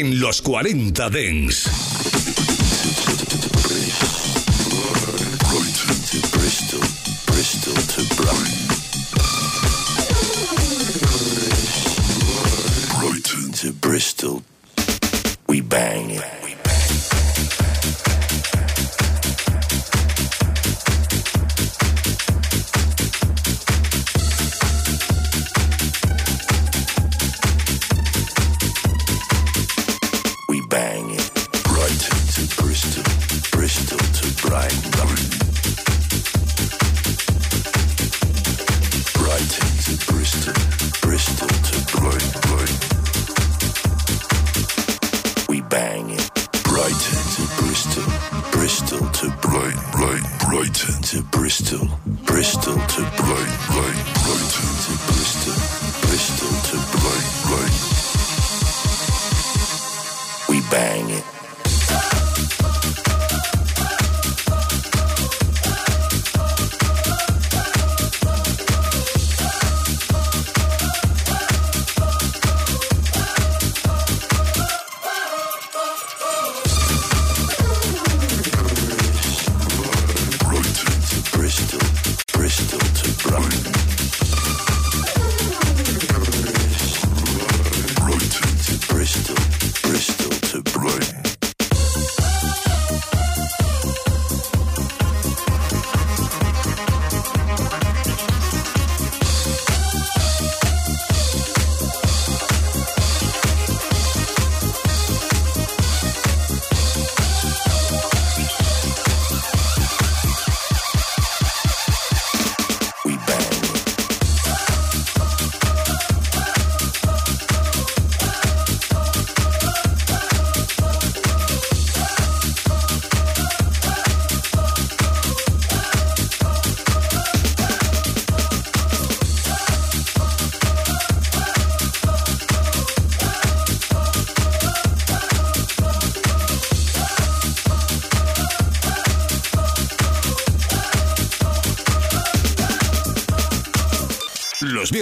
En los 40 Dens. Bristol,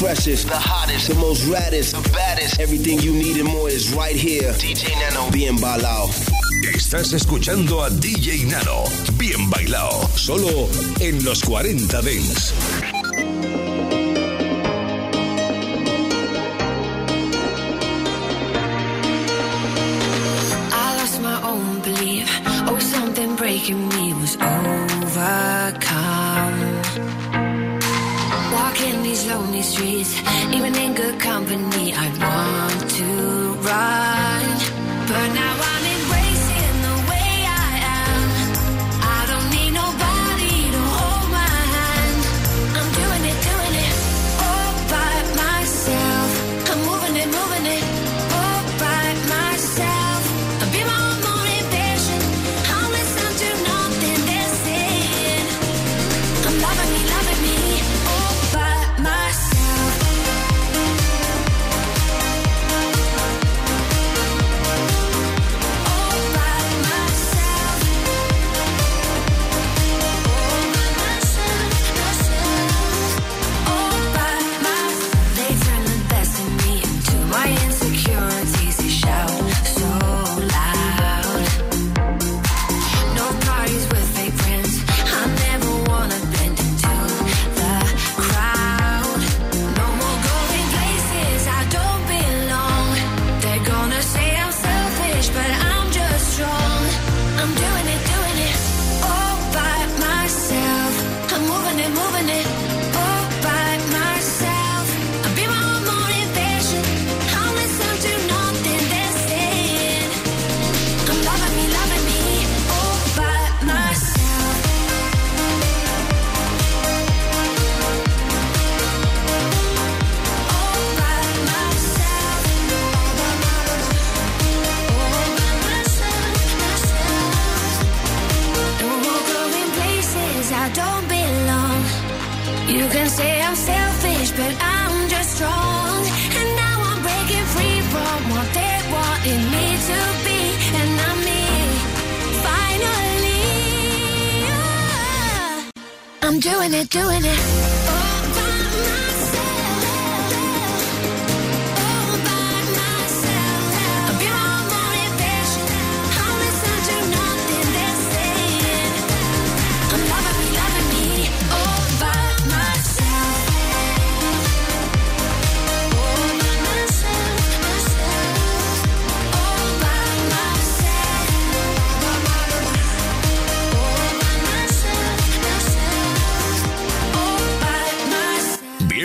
freshest, the hottest, the most raddest, the baddest. Everything you need and more is right here. DJ Nano, bien bailao. Estás escuchando a DJ Nano, bien bailao, solo en los 40 Dents. Oh, breaking me was over lonely streets, even in good company, I want to I'm doing it, doing it.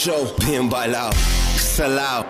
show, bien bailado, salado.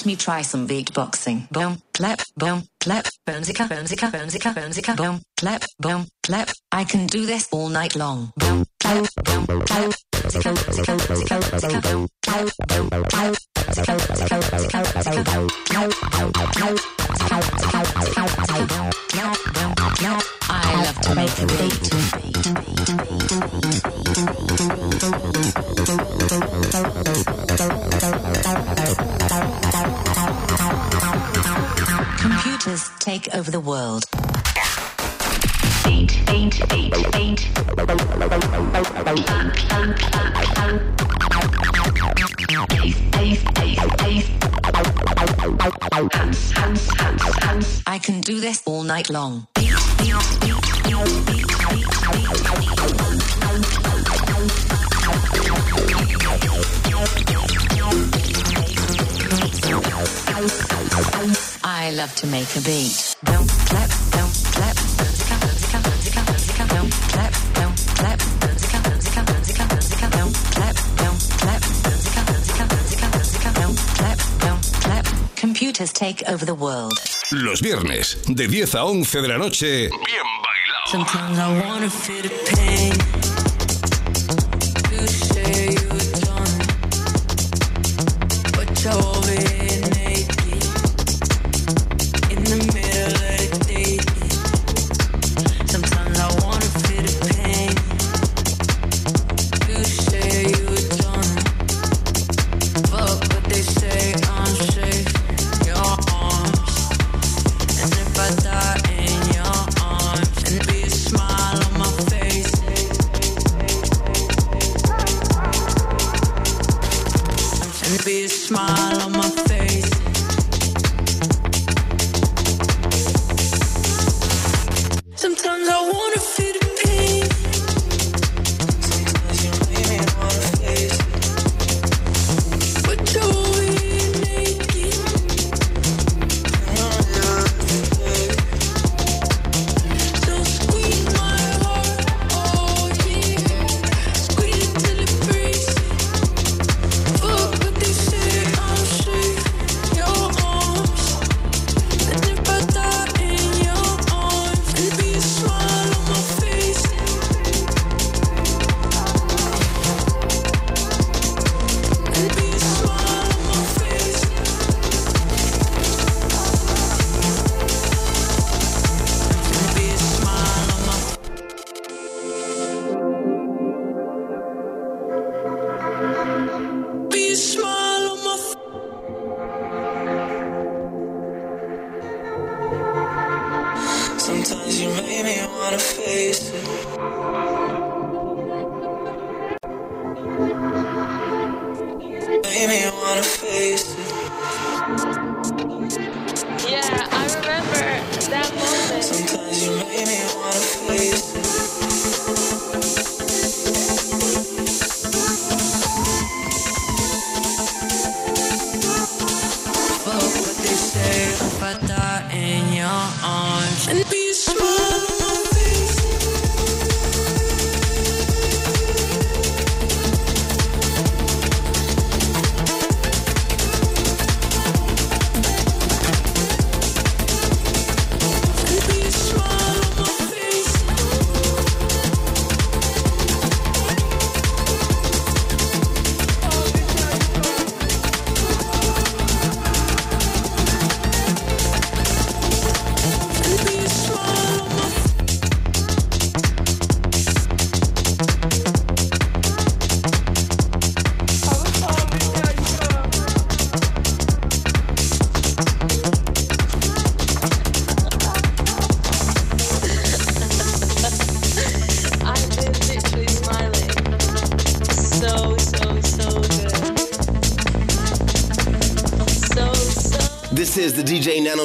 Let me try some beatboxing. Boom, clap, boom, clap, boomzika, boomzika, boomzika, boomzika, boom, clap, boom, clap. I can do this all night long. Boom, clap, boom, clap. boomzika, boom, clap, boom, clap. boom, clap, boomzika, boomzika, boomzika, boomzika, boom, clap, boom. I love to make a beat. take over the world. Hands, hands, hands, hands. I can do this all night long. Beat. I love to make a beat. Don't clap, don't clap, don't don't don't don't don't don't. Computers take over the world. Los viernes, de 10 a 11 de la noche, bien bailado. Sometimes I wanna feel the pain. Big smile on my face.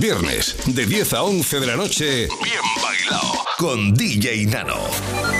viernes, de 10 a 11 de la noche, bien bailado con DJ Nano.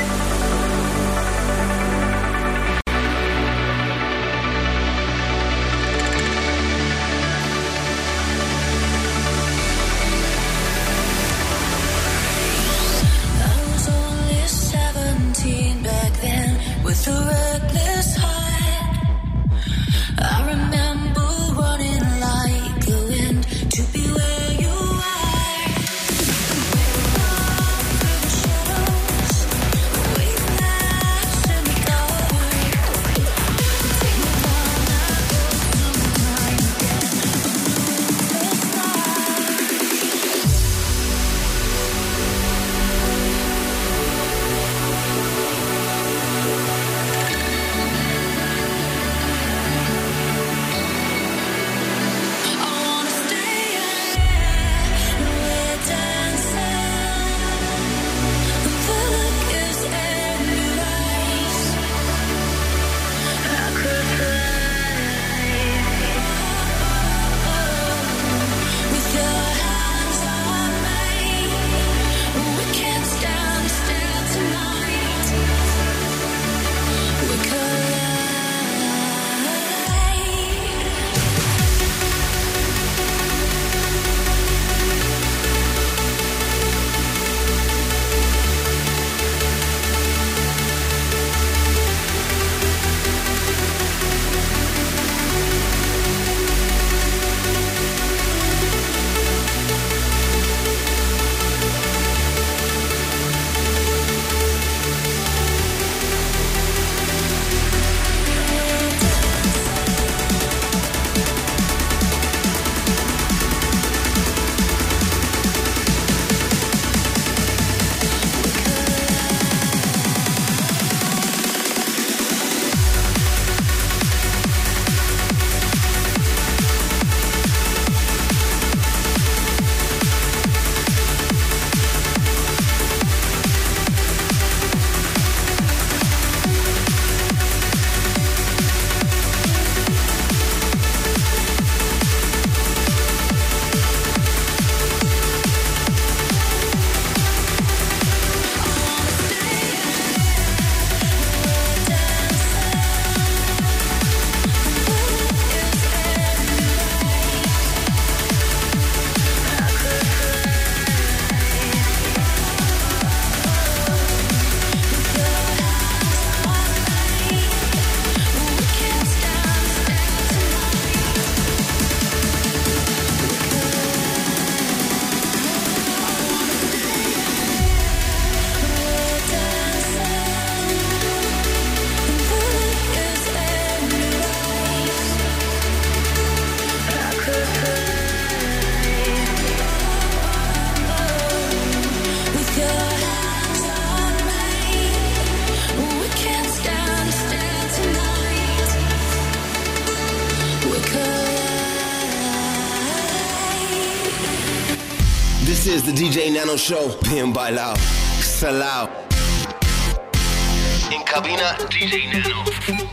show. Bien bailado, salado. En cabina, DJ Nano.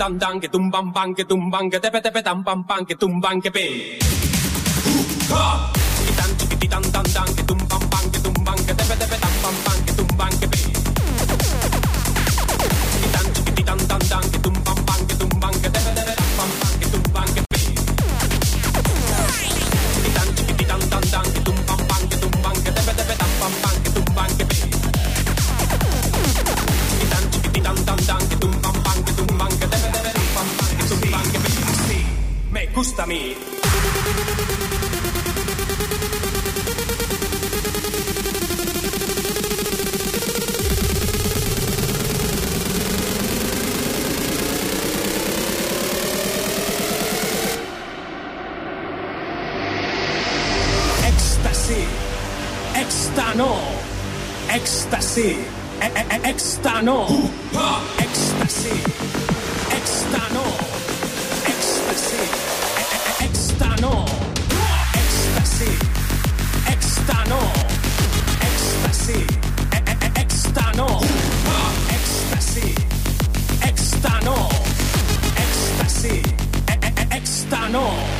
dan dan que tumban pan que tumban que tepe tepe tan pan pan que tumban que pe. Éxtasis, e- e- e- éxtano, éxtasis, éxtano, éxtasis, éxtano, éxtasis, éxtano, éxtasis, éxtano, éxtasis, éxtano, éxtasis, éxtano,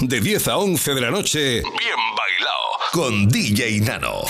De 10 a 11 de la noche, Bien Bailado, con DJ Nano.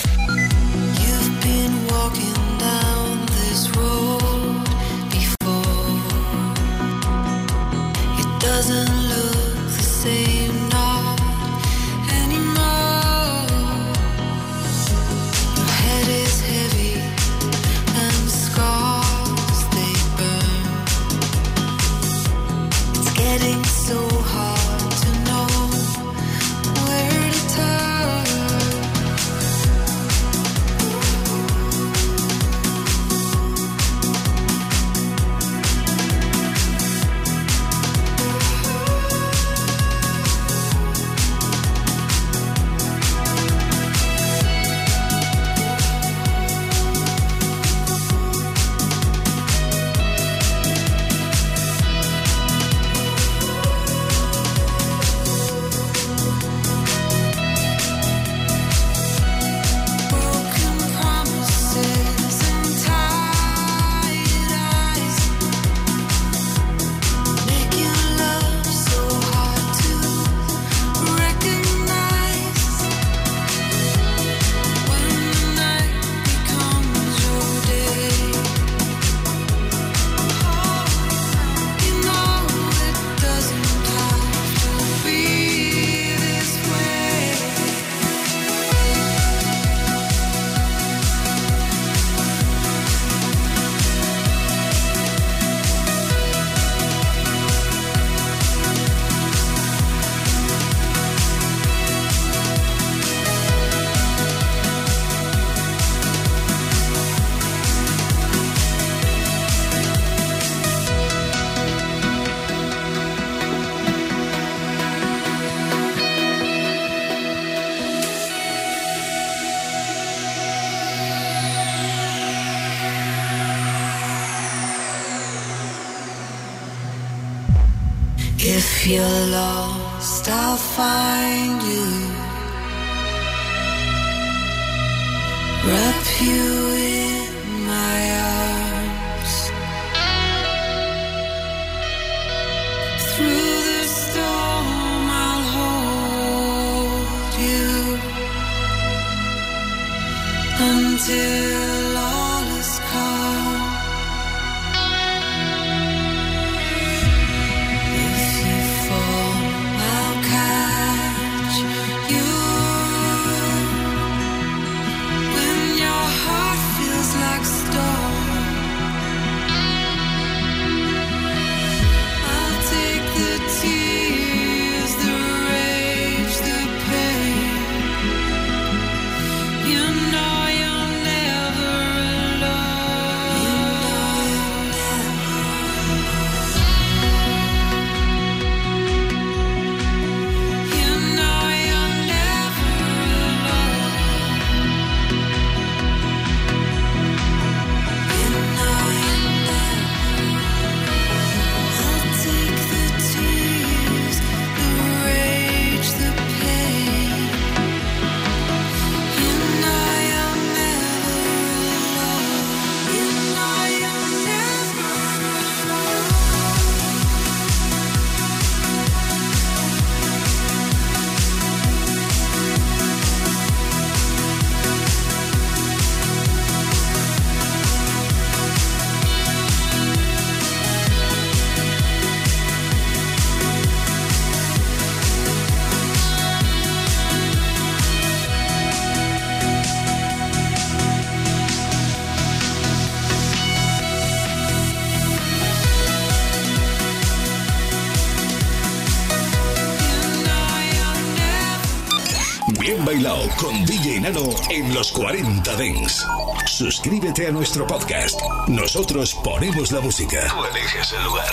Con DJ Nano en los 40 Dents. Suscríbete a nuestro podcast. Nosotros ponemos la música. Tú eliges el lugar.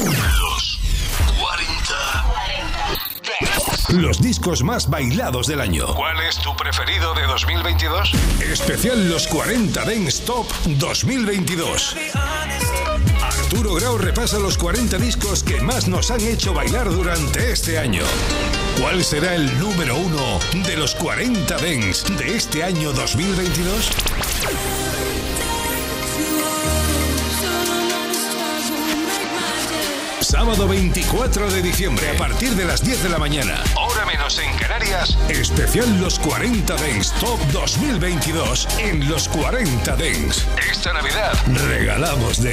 Los 40 Los discos más bailados del año. ¿Cuál es tu preferido de 2022? Especial Los 40 Dents Top 2022. Arturo Grau repasa los 40 discos que más nos han hecho bailar durante este año. ¿Cuál será el número uno de los 40 Dents de este año 2022? Sábado 24 de diciembre, a partir de las 10 de la mañana. Hora menos en Canarias. Especial Los 40 Dents Top 2022 en Los 40 Dents. Esta Navidad Regalamos Dents.